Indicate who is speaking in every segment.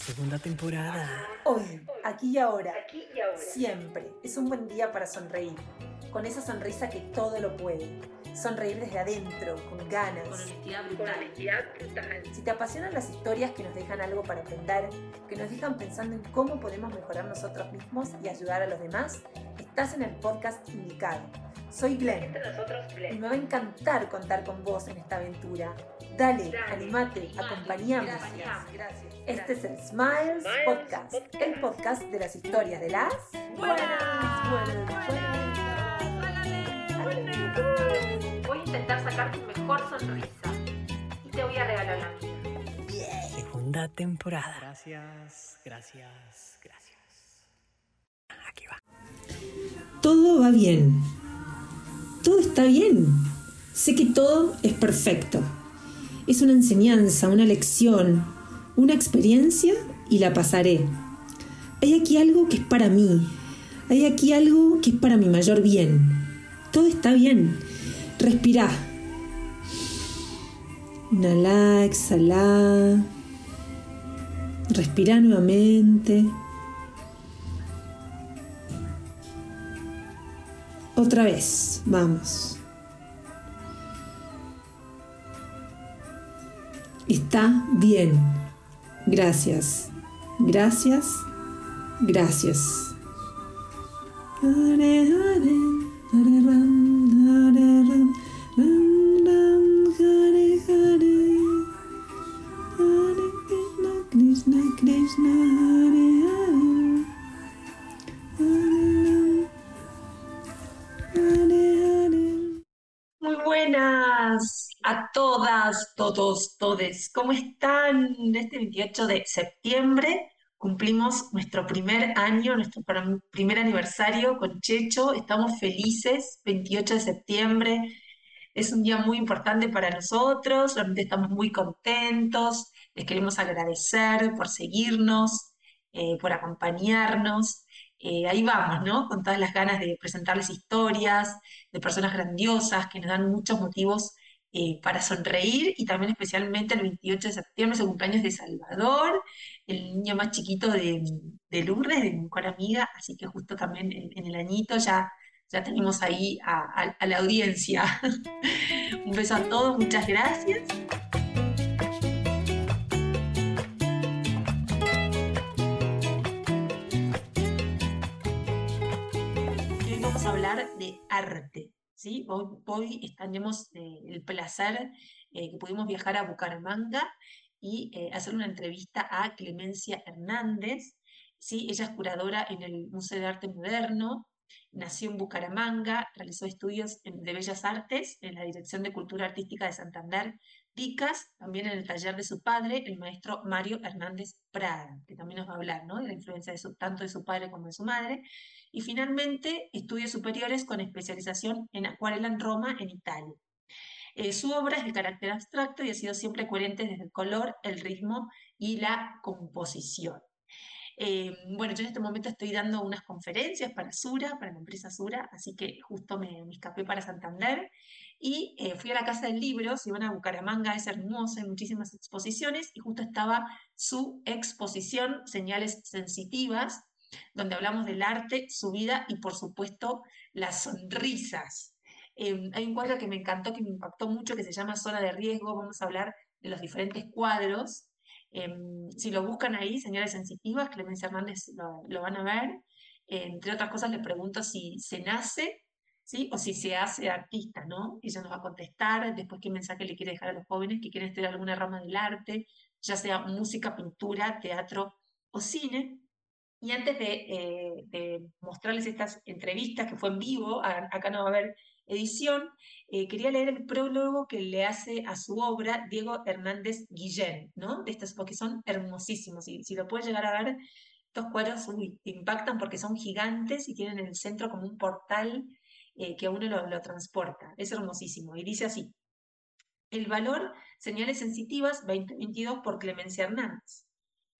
Speaker 1: Segunda temporada.
Speaker 2: Hoy, aquí y ahora, siempre es un buen día para sonreír, con esa sonrisa que todo lo puede. Sonreír desde adentro, con ganas.
Speaker 3: Con honestidad brutal.
Speaker 2: Si te apasionan las historias que nos dejan algo para aprender, que nos dejan pensando en cómo podemos mejorar nosotros mismos y ayudar a los demás, estás en el podcast indicado. Soy Glenn y me va a encantar contar con vos en esta aventura. Dale, animate, acompañame. Este es el Smiles Podcast, el podcast de las historias de las buenas.
Speaker 3: Voy a intentar sacar tu mejor sonrisa y te voy a regalar la mía.
Speaker 1: Segunda temporada. Gracias, gracias, gracias. Aquí va.
Speaker 2: Todo va bien. Todo está bien. Sé que todo es perfecto. Es una enseñanza, una lección, una experiencia y la pasaré. Hay aquí algo que es para mí. Hay aquí algo que es para mi mayor bien. Todo está bien. Respira. Inhala, exhala. Respira nuevamente. Otra vez, vamos. Está bien. Gracias. Gracias. Gracias. Muy buenas a todas, todos, todes. ¿Cómo están? Este 28 de septiembre cumplimos nuestro primer año, nuestro pr- primer aniversario con Checho. Estamos felices, 28 de septiembre. Es un día muy importante para nosotros, realmente estamos muy contentos. Les queremos agradecer por seguirnos, eh, por acompañarnos. Eh, ahí vamos, ¿no? Con todas las ganas de presentarles historias de personas grandiosas que nos dan muchos motivos eh, para sonreír y también especialmente el 28 de septiembre es el cumpleaños de Salvador, el niño más chiquito de, de Lourdes, de mi mejor amiga, así que justo también en, el añito ya, ya tenemos ahí a la audiencia. Un beso a todos, muchas gracias. Hoy vamos a hablar de arte, Hoy, hoy tenemos eh, el placer eh, que pudimos viajar a Bucaramanga y eh, hacer una entrevista a Clemencia Hernández, ¿sí? Ella es curadora en el Museo de Arte Moderno, nació en Bucaramanga, realizó estudios en- de Bellas Artes en la Dirección de Cultura Artística de Santander, DICAS, también en el taller de su padre, el maestro Mario Hernández Prada, que también nos va a hablar, ¿no? de la influencia de su, tanto de su padre como de su madre. Y finalmente, estudios superiores con especialización en acuarela en Roma, en Italia. Eh, su obra es de carácter abstracto y ha sido siempre coherente desde el color, el ritmo y la composición. Eh, bueno, yo en este momento estoy dando unas conferencias para Sura, para la empresa Sura, así que justo me, me escapé para Santander y eh, fui a la Casa del Libro, si van a Bucaramanga es hermoso, hay muchísimas exposiciones y justo estaba su exposición Señales Sensitivas, donde hablamos del arte, su vida y por supuesto las sonrisas. Eh, hay un cuadro que me encantó, que me impactó mucho, que se llama Zona de Riesgo, vamos a hablar de los diferentes cuadros. Em, si lo buscan ahí, señales sensitivas, Clemencia Hernández lo, van a ver. Entre otras cosas, le pregunto si se nace, ¿sí? O si se hace artista, ¿no? Ella nos va a contestar, después qué mensaje le quiere dejar a los jóvenes que quieren estudiar alguna rama del arte, ya sea música, pintura, teatro o cine. Y antes de, eh, de mostrarles estas entrevistas, que fue en vivo, acá no va a haber edición, eh, quería leer el prólogo que le hace a su obra Diego Hernández Guillén, ¿no? De estos, porque son hermosísimos. Y si lo puedes llegar a ver, estos cuadros te impactan porque son gigantes y tienen en el centro como un portal eh, que a uno lo, lo transporta. Es hermosísimo. Y dice así: El valor, señales sensitivas 2022 por Clemencia Hernández.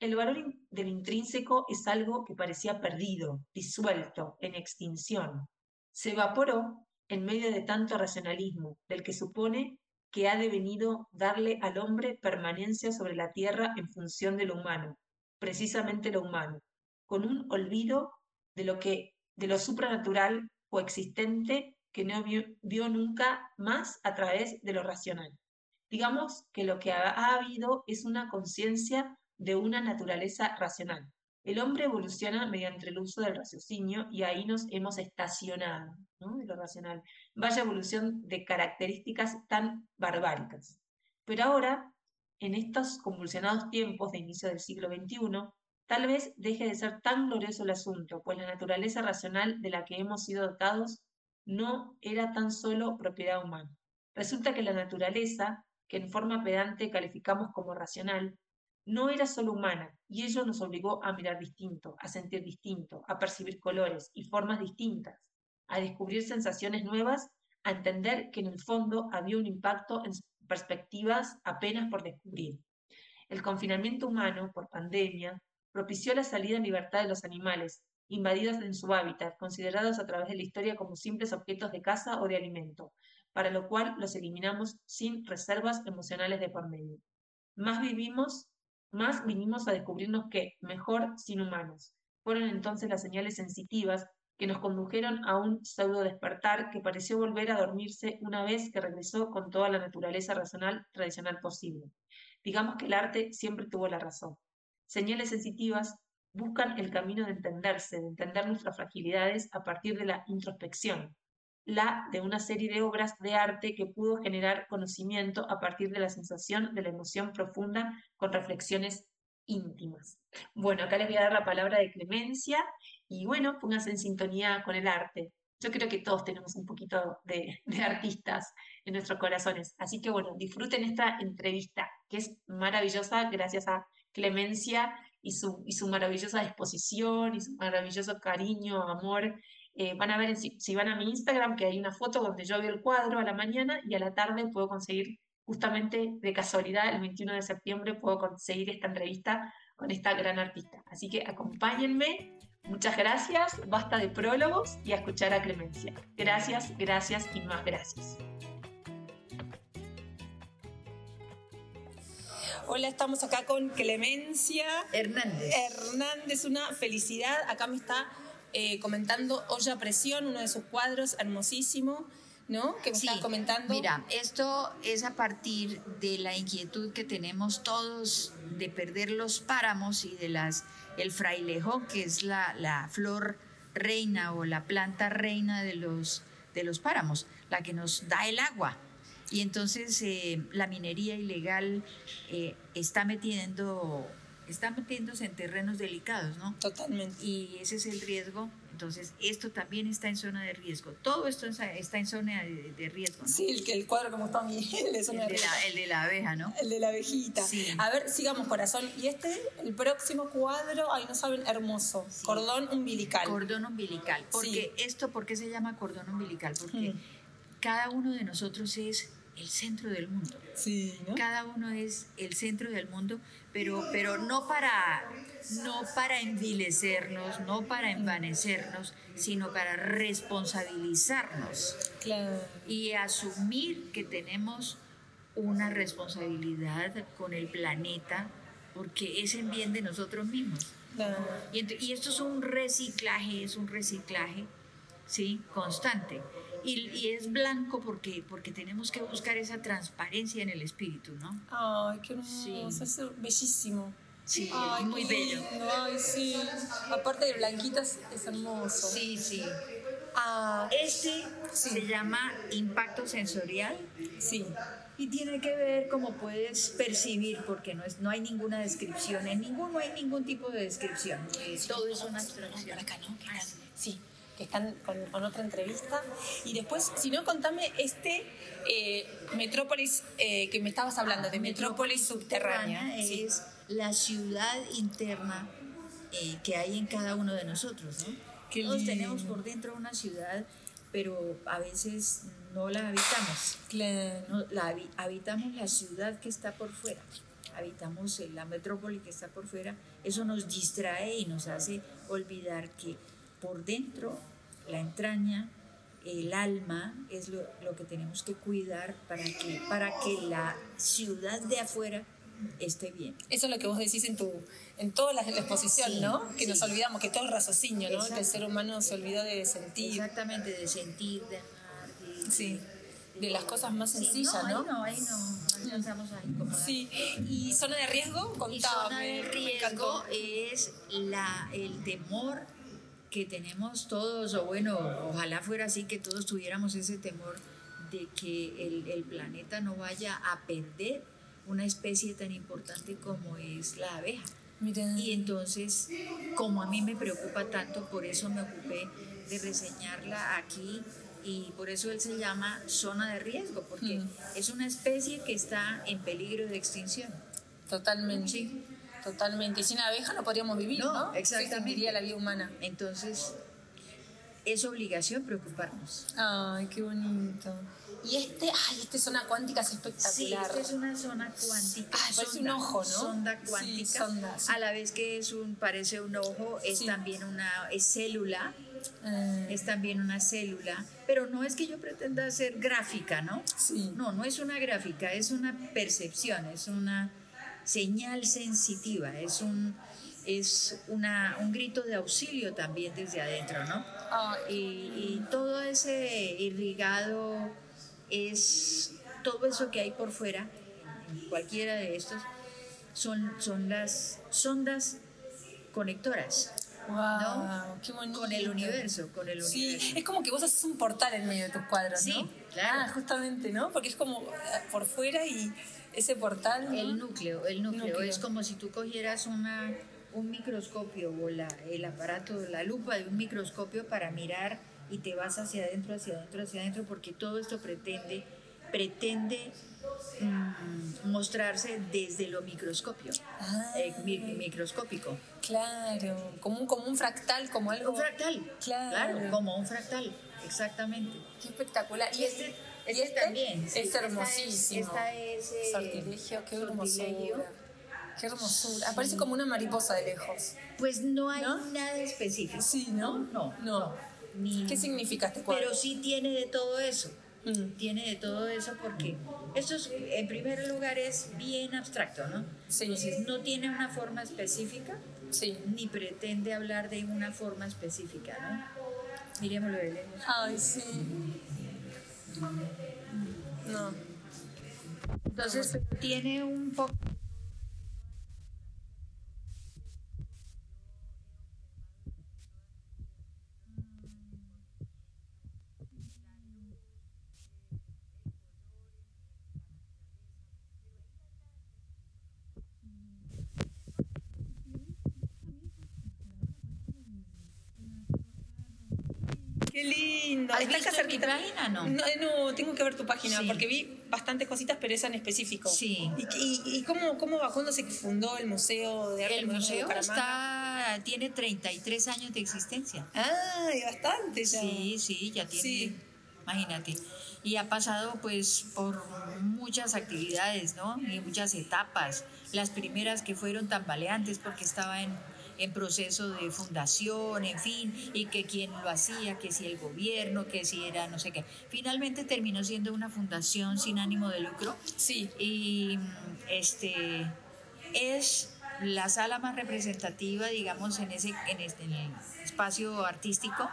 Speaker 2: El valor del intrínseco es algo que parecía perdido, disuelto, en extinción. Se evaporó en medio de tanto racionalismo, del que supone que ha devenido darle al hombre permanencia sobre la tierra en función de lo humano, precisamente lo humano, con un olvido de lo que de lo supranatural o existente que no vio, nunca más a través de lo racional. Digamos que lo que ha, habido es una conciencia de una naturaleza racional. El hombre evoluciona mediante el uso del raciocinio y ahí nos hemos estacionado, ¿no? De racional. Vaya evolución de características tan barbáricas. Pero ahora, en estos convulsionados tiempos de inicio del siglo XXI, tal vez deje de ser tan glorioso el asunto, pues la naturaleza racional de la que hemos sido dotados no era tan solo propiedad humana. Resulta que la naturaleza, que en forma pedante calificamos como racional, no era solo humana, y ello nos obligó a mirar distinto, a sentir distinto, a percibir colores y formas distintas, a descubrir sensaciones nuevas, a entender que en el fondo había un impacto en perspectivas apenas por descubrir. El confinamiento humano por pandemia propició la salida en libertad de los animales, invadidos en su hábitat, considerados a través de la historia como simples objetos de caza o de alimento, para lo cual los eliminamos sin reservas emocionales de por medio. Más vivimos, más vinimos a descubrirnos que, mejor sin humanos. Fueron entonces las señales sensitivas que nos condujeron a un pseudo despertar que pareció volver a dormirse una vez que regresó con toda la naturaleza racional tradicional posible. Digamos que el arte siempre tuvo la razón. Señales sensitivas buscan el camino de entenderse, de entender nuestras fragilidades a partir de la introspección, la de una serie de obras de arte que pudo generar conocimiento a partir de la sensación de la emoción profunda con reflexiones íntimas. Bueno, acá les voy a dar la palabra de Clemencia y bueno, pónganse en sintonía con el arte. Yo creo que todos tenemos un poquito de, de artistas en nuestros corazones. Así que bueno, disfruten esta entrevista que es maravillosa gracias a Clemencia y su, y su maravillosa disposición y su maravilloso cariño, amor. Eh, van a ver si, si, van a mi Instagram que hay una foto donde yo veo el cuadro a la mañana y a la tarde puedo conseguir, justamente de casualidad, el 21 de septiembre puedo conseguir esta entrevista con esta gran artista. Así que acompáñenme. Muchas gracias, basta de prólogos y a escuchar a Clemencia. Gracias, gracias y más gracias. Hola, estamos acá con Clemencia
Speaker 4: Hernández.
Speaker 2: Hernández, una felicidad. Acá me está eh, comentando Olla Presión, uno de sus cuadros hermosísimo, ¿no? Que me
Speaker 4: sí,
Speaker 2: está comentando.
Speaker 4: Mira, esto es a partir de la inquietud que tenemos todos de perder los páramos y de las el frailejón, que es la, la flor reina o la planta reina de los, de los páramos, la que nos da el agua. Y entonces eh, la minería ilegal eh, está metiendo, está metiéndose en terrenos delicados, ¿no?
Speaker 2: Totalmente.
Speaker 4: Y ese es el riesgo. Entonces, esto también está en zona de riesgo. Todo esto está en zona de, de riesgo, ¿no?
Speaker 2: Sí, el, el cuadro como está Miguel de zona
Speaker 4: el de,
Speaker 2: de
Speaker 4: la, el de la abeja, ¿no?
Speaker 2: El de la abejita.
Speaker 4: Sí.
Speaker 2: A ver, sigamos, corazón. Y este, el próximo cuadro, ay, no saben, hermoso.
Speaker 4: Sí.
Speaker 2: Cordón umbilical.
Speaker 4: Cordón umbilical. Porque
Speaker 2: Sí.
Speaker 4: esto, ¿por qué se llama cordón umbilical? Porque
Speaker 2: Mm.
Speaker 4: cada uno de nosotros es el centro del mundo.
Speaker 2: Sí, ¿no?
Speaker 4: Cada uno es el centro del mundo, pero, pero no, para, no para envilecernos, no para envanecernos, sino para responsabilizarnos
Speaker 2: Claro.
Speaker 4: y asumir que tenemos una responsabilidad con el planeta, porque es en bien de nosotros mismos.
Speaker 2: claro.
Speaker 4: Y, y esto es un reciclaje, es un reciclaje, ¿sí? Constante. Y, y es blanco porque, porque tenemos que buscar esa transparencia en el espíritu, ¿no?
Speaker 2: Ay, qué hermoso.
Speaker 4: Sí.
Speaker 2: Es bellísimo.
Speaker 4: Sí,
Speaker 2: Ay,
Speaker 4: muy bello.
Speaker 2: Ay, sí. Aparte de blanquito, es, hermoso.
Speaker 4: Sí, sí.
Speaker 2: Ah,
Speaker 4: Este se llama impacto sensorial
Speaker 2: sí.
Speaker 4: y tiene que ver como puedes percibir, porque no, es, no hay ninguna descripción, en ninguno hay ningún tipo de descripción. eh, todo es una abstracción.
Speaker 2: Por acá, ¿no? Sí, que están con, con otra entrevista. Y después, si no, contame este eh, Metrópolis eh, que me estabas hablando, de Metrópolis subterránea. Sí.
Speaker 4: es la ciudad interna eh, que hay en cada uno de nosotros, ¿no?
Speaker 2: Qué
Speaker 4: Todos
Speaker 2: lindo.
Speaker 4: tenemos por dentro una ciudad, pero a veces no la habitamos.
Speaker 2: Claro.
Speaker 4: No, la habi- habitamos la ciudad que está por fuera, habitamos eh, la metrópoli que está por fuera. Eso nos distrae y nos hace olvidar que por dentro, la entraña, el alma es lo, lo que tenemos que cuidar para que, para que la ciudad de afuera esté bien.
Speaker 5: Eso es lo que vos decís en tu en todas las de la exposición,
Speaker 4: Sí,
Speaker 5: ¿no? Que nos
Speaker 4: sí.
Speaker 5: olvidamos, que todo es raciocinio, ¿no? Que el ser humano se olvidó de sentir.
Speaker 4: Exactamente, de sentir, de amar, de,
Speaker 5: Sí. De las cosas más
Speaker 4: Sí,
Speaker 5: sencillas,
Speaker 4: no,
Speaker 5: ¿no?
Speaker 4: ahí no, ahí no, no alcanzamos a incomodar.
Speaker 5: Sí. ¿Y zona de riesgo? Contame.
Speaker 4: Y zona de riesgo es la, el temor que tenemos todos, o bueno, ojalá fuera así, que todos tuviéramos ese temor de que el, el planeta no vaya a perder una especie tan importante como es la abeja.
Speaker 5: Miren.
Speaker 4: Y entonces, como a mí me preocupa tanto, por eso me ocupé de reseñarla aquí y por eso él se llama zona de riesgo, porque
Speaker 5: Mm.
Speaker 4: es una especie que está en peligro de extinción.
Speaker 5: Totalmente.
Speaker 4: Sí.
Speaker 5: Totalmente. Sin abeja no podríamos vivir,
Speaker 4: No,
Speaker 5: ¿no?
Speaker 4: exactamente.
Speaker 5: Extinguiría la vida humana.
Speaker 4: Entonces, es obligación preocuparnos.
Speaker 5: Ay, qué bonito. Y este, ay, esta zona cuántica es
Speaker 4: Sí,
Speaker 5: espectacular.
Speaker 4: esta es una zona cuántica.
Speaker 5: Ah, parece un ojo, ¿no?
Speaker 4: Sonda
Speaker 5: Sí,
Speaker 4: cuántica.
Speaker 5: sonda, sí.
Speaker 4: A la vez que es un, parece un ojo, es
Speaker 5: Sí.
Speaker 4: también una es célula.
Speaker 5: Eh,
Speaker 4: es también una célula, pero no es que yo pretenda ser gráfica, ¿no?
Speaker 5: Sí.
Speaker 4: No, no es una gráfica, es una percepción, es una señal sensitiva, es un es una, un grito de auxilio también desde adentro, ¿no?
Speaker 5: ay,
Speaker 4: Y, y todo ese irrigado es todo eso que hay por fuera, en cualquiera de estos, son, son las sondas conectoras
Speaker 5: wow,
Speaker 4: ¿no?
Speaker 5: qué bonito.
Speaker 4: con el universo, con el
Speaker 5: Sí,
Speaker 4: universo.
Speaker 5: es como que vos haces un portal en medio de tus cuadros,
Speaker 4: Sí,
Speaker 5: ¿no?
Speaker 4: claro.
Speaker 5: Ah, justamente, ¿no? Porque es como eh, por fuera y ese portal. ¿no?
Speaker 4: El núcleo, el núcleo,
Speaker 5: Núcleo.
Speaker 4: es como si tú cogieras una, un microscopio o la, el aparato, la lupa de un microscopio para mirar y te vas hacia adentro, hacia adentro, hacia adentro, porque todo esto pretende, pretende mm, mostrarse desde lo microscopio,
Speaker 5: Ah.
Speaker 4: eh, mi- microscópico.
Speaker 5: Claro, como un, como un fractal, como algo.
Speaker 4: Un fractal,
Speaker 5: Claro.
Speaker 4: claro, como un fractal, exactamente.
Speaker 5: Qué espectacular.
Speaker 4: Y este, este también. sí,
Speaker 5: Es
Speaker 4: esta
Speaker 5: hermosísimo.
Speaker 4: Esta es, eh,
Speaker 5: Sortilegio, qué
Speaker 4: sortilegio.
Speaker 5: hermosura. Qué hermosura. Aparece como una mariposa de lejos.
Speaker 4: Pues no hay
Speaker 5: ¿No?
Speaker 4: nada específico.
Speaker 5: Sí, ¿no?
Speaker 4: No,
Speaker 5: No.
Speaker 4: no. Ni-
Speaker 5: ¿Qué significa este cuadro?
Speaker 4: Pero sí tiene de todo eso. Tiene de todo eso porque esto es, en primer lugar es bien abstracto, ¿no?
Speaker 5: Sí.
Speaker 4: Entonces no tiene una forma específica
Speaker 5: Sí.
Speaker 4: ni pretende hablar de una forma específica, ¿no? Miremoslo de lejos.
Speaker 5: Ay, sí. No.
Speaker 4: Entonces tiene un poco
Speaker 5: Qué lindo.
Speaker 4: ¿Has
Speaker 5: Está
Speaker 4: visto
Speaker 5: acá
Speaker 4: mi
Speaker 5: cerquita.
Speaker 4: página, no?
Speaker 5: No, eh, no, tengo que ver tu página
Speaker 4: Sí.
Speaker 5: porque vi bastantes cositas, pero esa en específico.
Speaker 4: Sí.
Speaker 5: ¿Y, y, y cómo, cómo va? ¿Cuándo se fundó el Museo de Arte
Speaker 4: El
Speaker 5: de
Speaker 4: museo
Speaker 5: Bucaramanga?
Speaker 4: está, tiene 33 años de existencia.
Speaker 5: Ay, bastante ya.
Speaker 4: Sí, sí, ya tiene,
Speaker 5: Sí.
Speaker 4: imagínate. Y ha pasado pues por muchas actividades, ¿no? Y muchas etapas. Las primeras que fueron tambaleantes porque estaba en, en proceso de fundación, en fin, y que quién lo hacía, que si el gobierno, que si era no sé qué. Finalmente terminó siendo una fundación sin ánimo de lucro
Speaker 5: Sí.
Speaker 4: y este es la sala más representativa, digamos, en ese en, este, en el espacio artístico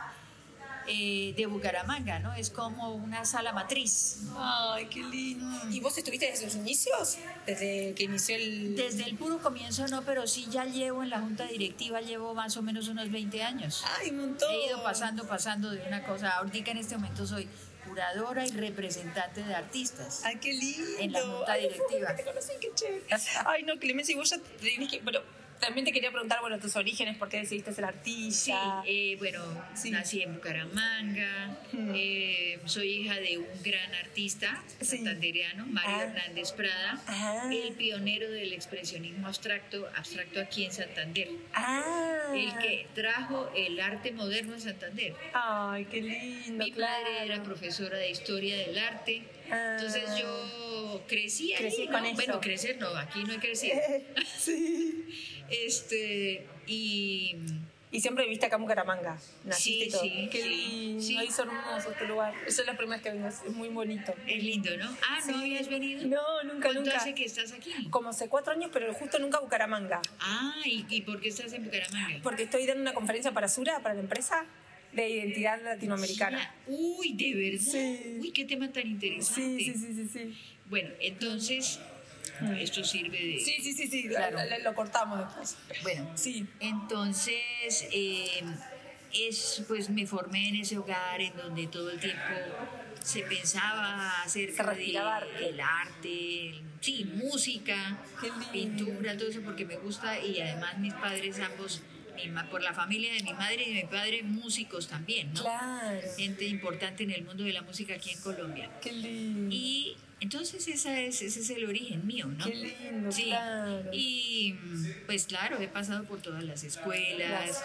Speaker 4: eh, de Bucaramanga, ¿no? Es como una sala matriz.
Speaker 5: Ay, qué lindo. ¿Y vos estuviste desde los inicios? Desde que inició el...
Speaker 4: Desde el puro comienzo no, pero sí ya llevo en la junta directiva, llevo más o menos unos 20 años.
Speaker 5: Ay, un montón.
Speaker 4: He ido pasando, pasando de una cosa. Ahorita en este momento soy curadora y representante de artistas.
Speaker 5: Ay, qué lindo.
Speaker 4: En la junta
Speaker 5: Ay,
Speaker 4: directiva.
Speaker 5: Te conocí, qué chévere. Ay, no, Clemencia, y vos ya tenés que... Pero también te quería preguntar, bueno, tus orígenes, por qué decidiste ser
Speaker 4: Sí,
Speaker 5: artista.
Speaker 4: eh, bueno,
Speaker 5: Sí.
Speaker 4: nací en Bucaramanga,
Speaker 5: Mm.
Speaker 4: eh, soy hija de un gran artista
Speaker 5: Sí.
Speaker 4: santandereano, Mario
Speaker 5: Ah.
Speaker 4: Hernández Prada,
Speaker 5: Ah.
Speaker 4: el pionero del expresionismo abstracto, abstracto aquí en Santander,
Speaker 5: Ah.
Speaker 4: el que trajo el arte moderno a Santander.
Speaker 5: Ay, qué lindo,
Speaker 4: Mi
Speaker 5: claro.
Speaker 4: madre era profesora de historia del arte. Entonces yo crecí ahí,
Speaker 5: Crecí
Speaker 4: ¿no?
Speaker 5: con eso.
Speaker 4: Bueno, crecer no, aquí no he crecido.
Speaker 5: sí.
Speaker 4: Este, y,
Speaker 5: Y siempre viviste acá en Bucaramanga. Naciste
Speaker 4: Sí,
Speaker 5: todo.
Speaker 4: sí,
Speaker 5: Qué
Speaker 4: sí,
Speaker 5: lindo.
Speaker 4: sí.
Speaker 5: Ahí son hermosos este lugar. Esa es la primera vez que vengo. Es muy bonito.
Speaker 4: Es lindo, ¿no? Ah, ¿no
Speaker 5: Sí.
Speaker 4: habías venido?
Speaker 5: No, nunca,
Speaker 4: ¿Cuánto
Speaker 5: nunca.
Speaker 4: hace que estás aquí?
Speaker 5: Como hace cuatro años, pero justo nunca a Bucaramanga.
Speaker 4: Ah, ¿y, y por qué estás en Bucaramanga?
Speaker 5: Porque estoy dando una conferencia para Sura, para la empresa, de identidad latinoamericana.
Speaker 4: Uy, de verdad.
Speaker 5: Sí.
Speaker 4: Uy, qué tema tan interesante.
Speaker 5: Sí, sí, sí, sí, sí.
Speaker 4: Bueno, entonces, esto sirve de...
Speaker 5: Sí, sí, sí, sí.
Speaker 4: Claro.
Speaker 5: la- la- lo cortamos después.
Speaker 4: Bueno,
Speaker 5: Sí.
Speaker 4: entonces, eh, es, pues me formé en ese hogar en donde todo el tiempo se pensaba acerca
Speaker 5: respiraba
Speaker 4: de
Speaker 5: arte.
Speaker 4: el arte, el- sí, música, pintura, todo eso porque me gusta y además mis padres ambos, mi por la familia de mi madre y de mi padre, músicos también, ¿no?
Speaker 5: Claro.
Speaker 4: Gente importante en el mundo de la música aquí en Colombia.
Speaker 5: Qué lindo.
Speaker 4: Y entonces esa es, ese es el origen mío, ¿no?
Speaker 5: Qué lindo,
Speaker 4: Sí.
Speaker 5: claro.
Speaker 4: Y mm, pues claro, he pasado por todas las escuelas,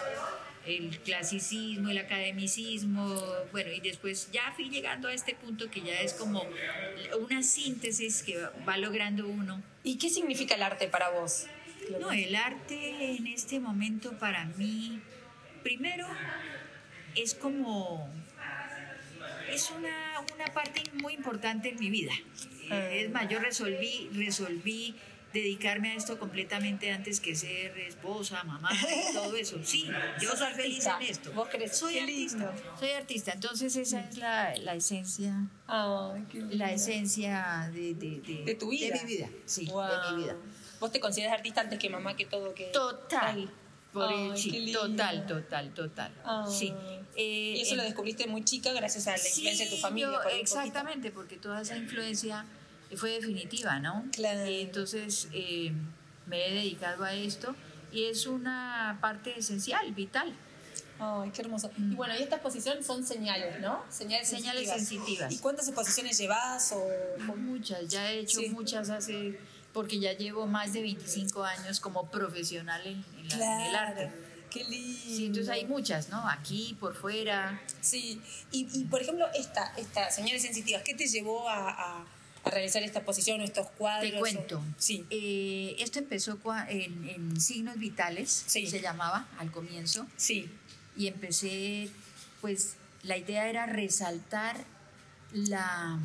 Speaker 4: el clasicismo, el academicismo, bueno, y después ya fui llegando a este punto que ya es como una síntesis que va logrando uno.
Speaker 5: ¿Y qué significa el arte para vos?
Speaker 4: No, el arte en este momento para mí, primero, es como, es una, una parte muy importante en mi vida.
Speaker 5: Ah.
Speaker 4: Es más, yo resolví, resolví dedicarme a esto completamente antes que ser esposa, mamá y todo eso. Sí, yo soy feliz en esto.
Speaker 5: Vos querés-
Speaker 4: soy artista.
Speaker 5: lindo.
Speaker 4: Soy artista. Entonces esa es la, la esencia,
Speaker 5: lindo.
Speaker 4: la esencia de, de, de-
Speaker 5: De tu vida.
Speaker 4: De mi vida, sí,
Speaker 5: Wow.
Speaker 4: de mi vida.
Speaker 5: Vos te consideras artista antes que mamá, que todo, que...
Speaker 4: Total. Por
Speaker 5: Ay,
Speaker 4: el- sí, total, total, total.
Speaker 5: Ay.
Speaker 4: Sí. Eh,
Speaker 5: Y eso
Speaker 4: eh,
Speaker 5: lo descubriste muy chica gracias a la
Speaker 4: sí,
Speaker 5: influencia de tu familia.
Speaker 4: yo-
Speaker 5: por
Speaker 4: exactamente, porque toda esa influencia fue definitiva, ¿no?
Speaker 5: Claro.
Speaker 4: Entonces eh, me he dedicado a esto y es una parte esencial, vital.
Speaker 5: Ay, qué hermoso. Y bueno, y esta exposición son señales, ¿no? Señales,
Speaker 4: Señales sensitivas.
Speaker 5: ¿Y cuántas exposiciones llevas? O...
Speaker 4: Muchas, ya he hecho
Speaker 5: Sí.
Speaker 4: muchas hace, porque ya llevo más de 25 años como profesional en, en la- en el arte.
Speaker 5: Qué lindo.
Speaker 4: Sí, entonces hay muchas, ¿no? Aquí, por fuera.
Speaker 5: Sí, y, y, por ejemplo, esta, esta, señales sensitivas, ¿qué te llevó a, a- a realizar esta exposición o estos cuadros?
Speaker 4: Te cuento.
Speaker 5: O- Sí.
Speaker 4: Eh, esto empezó en, en Signos Vitales,
Speaker 5: Sí.
Speaker 4: se llamaba al comienzo,
Speaker 5: Sí.
Speaker 4: y empecé, pues la idea era resaltar la,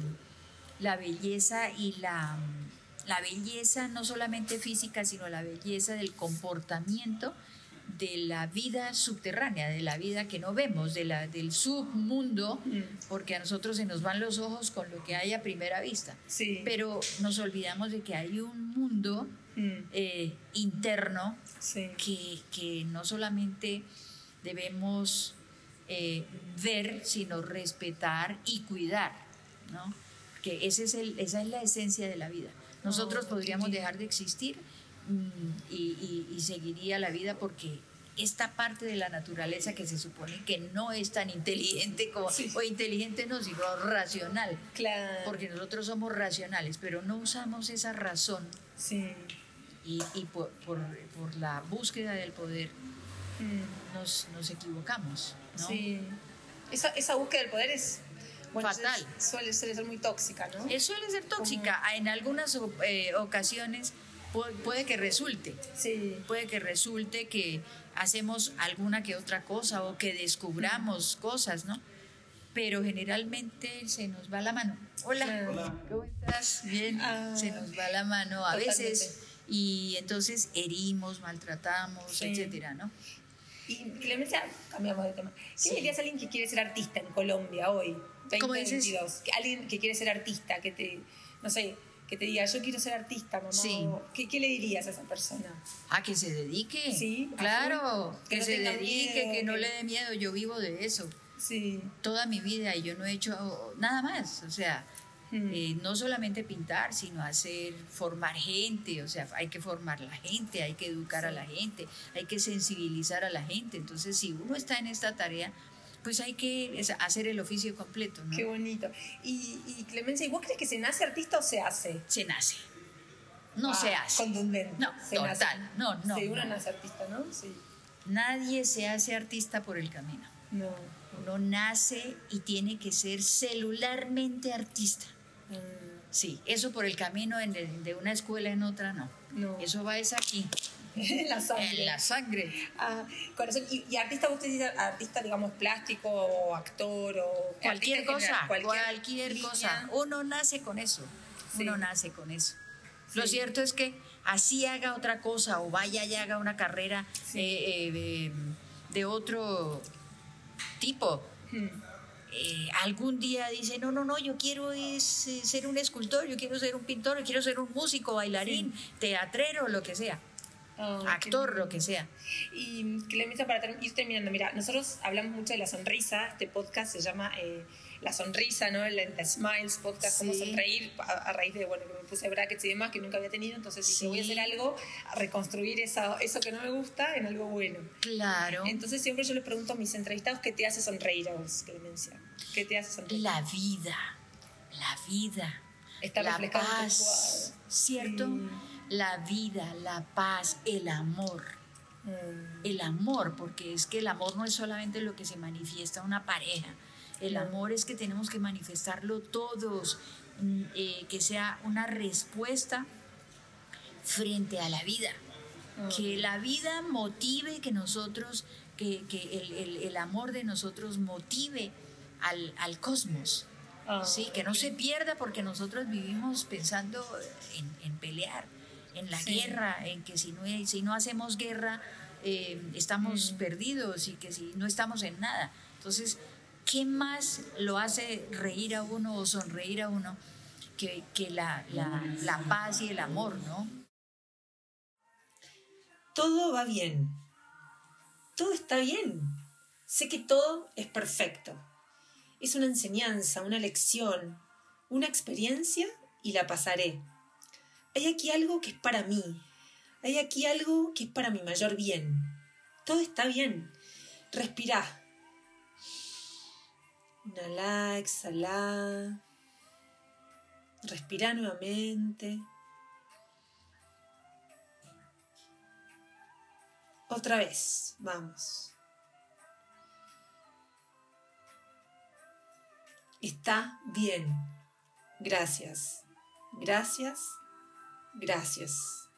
Speaker 4: la belleza y la, la belleza no solamente física, sino la belleza del comportamiento de la vida subterránea, de la vida que no vemos, de la, del submundo,
Speaker 5: Mm.
Speaker 4: porque a nosotros se nos van los ojos con lo que hay a primera vista.
Speaker 5: Sí.
Speaker 4: Pero nos olvidamos de que hay un mundo
Speaker 5: Mm,
Speaker 4: eh, interno
Speaker 5: sí.
Speaker 4: que, que no solamente debemos eh, ver, sino respetar y cuidar, ¿no? Que ese es el, esa es la esencia de la vida. Nosotros
Speaker 5: Oh,
Speaker 4: podríamos dejar de existir mm, y, y- y seguiría la vida porque esta parte de la naturaleza que se supone que no es tan inteligente como,
Speaker 5: Sí.
Speaker 4: o inteligente no, sino racional,
Speaker 5: Claro.
Speaker 4: porque nosotros somos racionales, pero no usamos esa razón
Speaker 5: Sí.
Speaker 4: y, y por, por- por la búsqueda del poder
Speaker 5: Mm,
Speaker 4: nos, nos equivocamos. ¿no?
Speaker 5: Sí. Esa, esa búsqueda del poder es.
Speaker 4: Fatal.
Speaker 5: Suele, suele ser muy tóxica, ¿no?
Speaker 4: Eh, suele ser tóxica. En algunas o- eh, ocasiones pu- puede que resulte.
Speaker 5: Sí.
Speaker 4: Puede que resulte que hacemos alguna que otra cosa o que descubramos cosas, ¿no? Pero generalmente se nos va la mano. Hola,
Speaker 5: Claro.
Speaker 4: ¿cómo estás? Bien,
Speaker 5: Ah.
Speaker 4: se nos va la mano a
Speaker 5: Totalmente.
Speaker 4: veces y entonces herimos, maltratamos,
Speaker 5: Sí.
Speaker 4: etcétera, ¿no?
Speaker 5: Y Clemencia, cambiamos de tema. ¿Qué
Speaker 4: Sí.
Speaker 5: dirías a alguien que quiere ser artista en Colombia hoy. 2022? Que Alguien que quiere ser artista, que te, no sé, que te diga, yo quiero ser artista, mamá.
Speaker 4: Sí.
Speaker 5: ¿Qué, qué le dirías a esa persona?
Speaker 4: A que se dedique.
Speaker 5: Sí,
Speaker 4: claro, que,
Speaker 5: Que no
Speaker 4: se dedique,
Speaker 5: miedo,
Speaker 4: que no
Speaker 5: que-
Speaker 4: le dé miedo. Yo vivo de eso
Speaker 5: Sí.
Speaker 4: toda mi vida y yo no he hecho nada más. O sea,
Speaker 5: Mm.
Speaker 4: eh, no solamente pintar, sino hacer, formar gente. O sea, hay que formar la gente, hay que educar a la gente, hay que sensibilizar a la gente. Entonces, si uno está en esta tarea, pues hay que hacer el oficio completo, ¿no?
Speaker 5: Qué bonito. Y, y Clemencia, ¿y vos crees que se nace artista o se hace?
Speaker 4: Se nace. No
Speaker 5: Ah,
Speaker 4: se hace.
Speaker 5: Contundente.
Speaker 4: No,
Speaker 5: Se
Speaker 4: total.
Speaker 5: nace.
Speaker 4: No, no,
Speaker 5: Sí, uno
Speaker 4: no.
Speaker 5: nace artista, ¿no? Sí.
Speaker 4: Nadie se hace artista por el camino.
Speaker 5: No.
Speaker 4: Uno nace y tiene que ser celularmente artista.
Speaker 5: Mm,
Speaker 4: Sí, eso por el camino en el- de una escuela en otra no.
Speaker 5: No.
Speaker 4: Eso va es aquí,
Speaker 5: en la sangre.
Speaker 4: En la sangre.
Speaker 5: Ah, corazón. Y, y artista, usted dice artista, digamos, plástico o actor o
Speaker 4: Cualquier cosa,
Speaker 5: general,
Speaker 4: cualquier, cosa. Uno nace con eso.
Speaker 5: Sí.
Speaker 4: Uno nace con eso. Lo
Speaker 5: Sí.
Speaker 4: cierto es que así haga otra cosa o vaya y haga una carrera
Speaker 5: Sí.
Speaker 4: eh, eh, de, de otro tipo.
Speaker 5: Hmm.
Speaker 4: eh, algún día dice, no, no, no, yo quiero es, ser un escultor, yo quiero ser un pintor, yo quiero ser un músico, bailarín, teatrero, lo que sea,
Speaker 5: Qué
Speaker 4: actor, lo que sea.
Speaker 5: Y Clemencia, para ter- ir terminando, mira, nosotros hablamos mucho de la sonrisa, este podcast se llama eh, La Sonrisa, ¿no? El, el Smiles Podcast, cómo
Speaker 4: Sí.
Speaker 5: sonreír, a, a raíz de, bueno, que me puse brackets y demás que nunca había tenido, entonces dije,
Speaker 4: Sí.
Speaker 5: voy a hacer algo, a reconstruir esa, eso que no me gusta en algo bueno.
Speaker 4: Claro.
Speaker 5: Entonces siempre yo les pregunto a mis entrevistados, ¿qué te hace sonreír a vos, Clemencia? ¿Qué te hace sonreír?
Speaker 4: La vida, la vida.
Speaker 5: Está
Speaker 4: la paz. ¿cierto? La vida, la paz, el amor.
Speaker 5: Mm,
Speaker 4: El amor, porque es que el amor no es solamente lo que se manifiesta en una pareja. El amor es que tenemos que manifestarlo todos, mm, eh, que sea una respuesta frente a la vida.
Speaker 5: Ah.
Speaker 4: Que la vida motive, que nosotros, que, que el, el- el amor de nosotros motive al, al cosmos.
Speaker 5: Ah,
Speaker 4: Sí, que no se pierda porque nosotros vivimos pensando en, en pelear, en la
Speaker 5: Sí.
Speaker 4: guerra, en que si no, si no hacemos guerra eh, estamos
Speaker 5: Mm.
Speaker 4: perdidos y que si no estamos en nada. Entonces, ¿qué más lo hace reír a uno o sonreír a uno que, que la, la- la paz y el amor, ¿no?
Speaker 5: todo va bien. Todo está bien. Sé que todo es perfecto. Es una enseñanza, una lección, una experiencia y la pasaré. Hay aquí algo que es para mí. Hay aquí algo que es para mi mayor bien. Todo está bien. Respirá. Inhalá, exhalá. Respirá nuevamente. Otra vez, vamos. Está bien. Gracias. Gracias. Gracias.